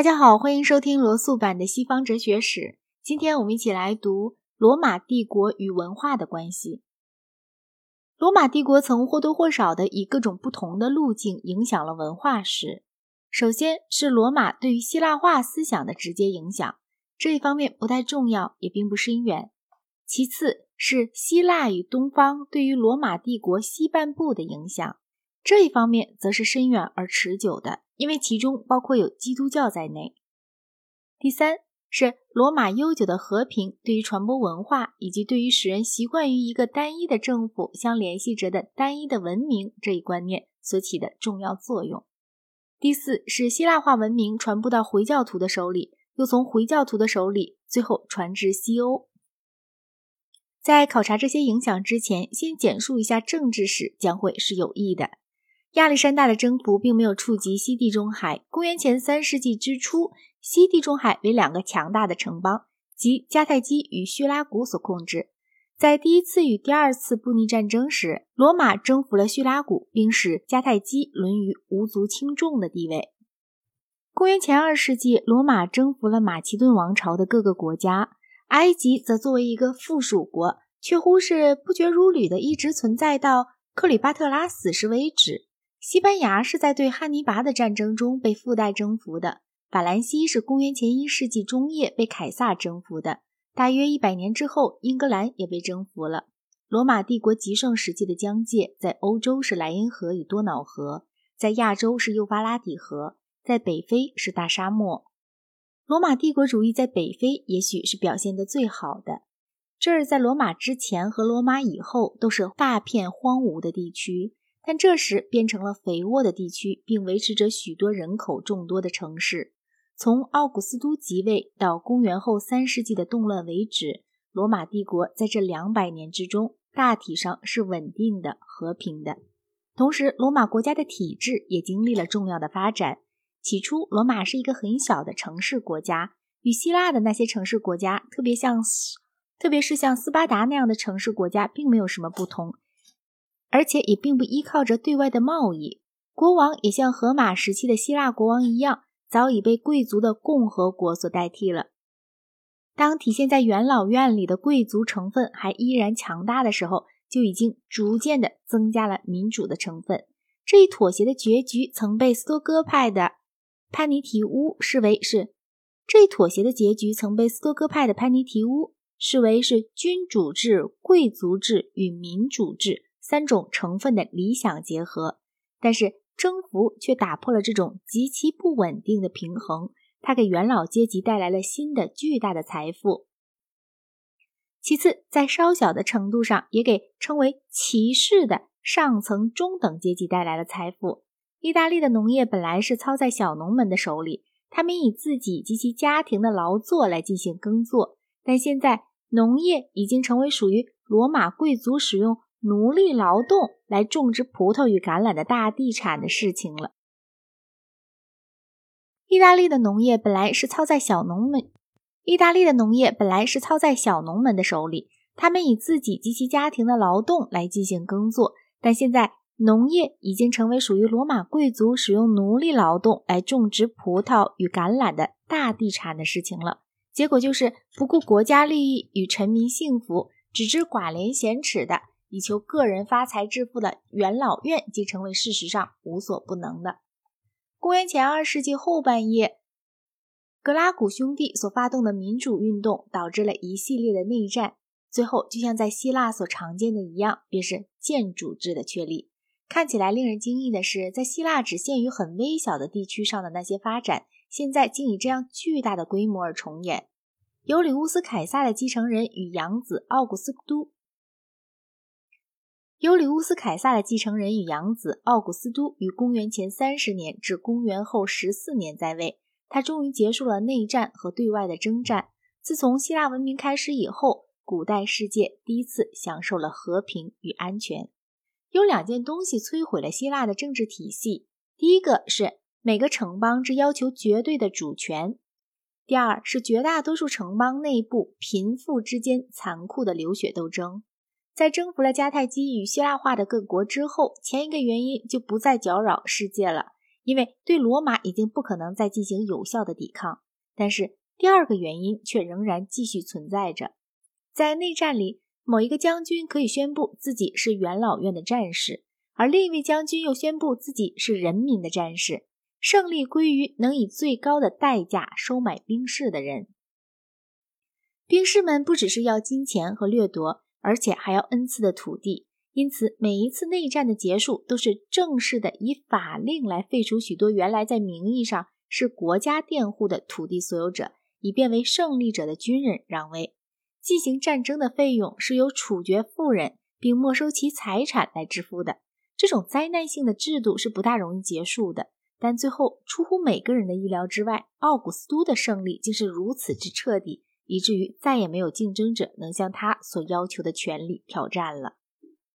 大家好，欢迎收听罗素版的西方哲学史。今天我们一起来读罗马帝国与文化的关系。罗马帝国曾或多或少的以各种不同的路径影响了文化史。首先是罗马对于希腊化思想的直接影响，这一方面不太重要，也并不深远。其次是希腊与东方对于罗马帝国西半部的影响，这一方面则是深远而持久的，因为其中包括有基督教在内。第三是罗马悠久的和平对于传播文化以及对于使人习惯于一个单一的政府相联系着的单一的文明这一观念所起的重要作用。第四是希腊化文明传播到回教徒的手里，又从回教徒的手里最后传至西欧。在考察这些影响之前，先简述一下政治史将会是有益的。亚历山大的征服并没有触及西地中海。公元前三世纪之初，西地中海为两个强大的城邦，即迦太基与叙拉古所控制。在第一次与第二次布匿战争时，罗马征服了叙拉古，并使迦太基沦于无足轻重的地位。公元前二世纪，罗马征服了马其顿王朝的各个国家。埃及则作为一个附属国，却乎是不绝如缕的一直存在到克里巴特拉死时为止。西班牙是在对汉尼拔的战争中被附带征服的。法兰西是公元前一世纪中叶被凯撒征服的。大约一百年之后，英格兰也被征服了。罗马帝国极盛时期的疆界，在欧洲是莱茵河与多瑙河，在亚洲是幼发拉底河，在北非是大沙漠。罗马帝国主义在北非也许是表现得最好的。这儿在罗马之前和罗马以后都是大片荒芜的地区，但这时变成了肥沃的地区，并维持着许多人口众多的城市。从奥古斯都即位到公元后三世纪的动乱为止，罗马帝国在这两百年之中大体上是稳定的、和平的。同时，罗马国家的体制也经历了重要的发展。起初，罗马是一个很小的城市国家，与希腊的那些城市国家，特别像，特别是像斯巴达那样的城市国家，并没有什么不同，而且也并不依靠着对外的贸易。国王也像荷马时期的希腊国王一样，早已被贵族的共和国所代替了。当体现在元老院里的贵族成分还依然强大的时候，就已经逐渐的增加了民主的成分。这一妥协的结局曾被斯多哥派的。潘尼提乌视为是这一妥协的结局，曾被斯多哥派的潘尼提乌视为是君主制、贵族制与民主制三种成分的理想结合。但是征服却打破了这种极其不稳定的平衡，它给元老阶级带来了新的巨大的财富。其次，在稍小的程度上，也给称为骑士的上层中等阶级带来了财富。意大利的农业本来是操在小农们的手里，他们以自己及其家庭的劳作来进行耕作。但现在，农业已经成为属于罗马贵族使用奴隶劳动来种植葡萄与橄榄的大地产的事情了。意大利的农业本来是操在小农们，意大利的农业本来是操在小农们的手里，他们以自己及其家庭的劳动来进行耕作。但现在，农业已经成为属于罗马贵族使用奴隶劳动来种植葡萄与橄榄的大地产的事情了。结果就是不顾国家利益与臣民幸福，只知寡廉鲜耻的以求个人发财致富的元老院，即成为事实上无所不能的。公元前二世纪后半叶，格拉古兄弟所发动的民主运动，导致了一系列的内战，最后就像在希腊所常见的一样，便是建主制的确立。看起来令人惊异的是，在希腊只限于很微小的地区上的那些发展，现在竟以这样巨大的规模而重演。尤里乌斯·凯撒的继承人与养子奥古斯都，尤里乌斯·凯撒的继承人与养子奥古斯都于公元前三十年至公元后十四年在位，他终于结束了内战和对外的征战。自从希腊文明开始以后，古代世界第一次享受了和平与安全。有两件东西摧毁了希腊的政治体系：第一个是每个城邦之要求绝对的主权；第二是绝大多数城邦内部贫富之间残酷的流血斗争。在征服了迦太基与希腊化的各国之后，前一个原因就不再搅扰世界了，因为对罗马已经不可能再进行有效的抵抗。但是第二个原因却仍然继续存在着，在内战里，某一个将军可以宣布自己是元老院的战士，而另一位将军又宣布自己是人民的战士。胜利归于能以最高的代价收买兵士的人。兵士们不只是要金钱和掠夺，而且还要恩赐的土地。因此，每一次内战的结束都是正式的，以法令来废除许多原来在名义上是国家佃户的土地所有者，以便为胜利者的军人让位。进行战争的费用是由处决富人并没收其财产来支付的。这种灾难性的制度是不大容易结束的。但最后，出乎每个人的意料之外，奥古斯都的胜利竟是如此之彻底，以至于再也没有竞争者能向他所要求的权利挑战了。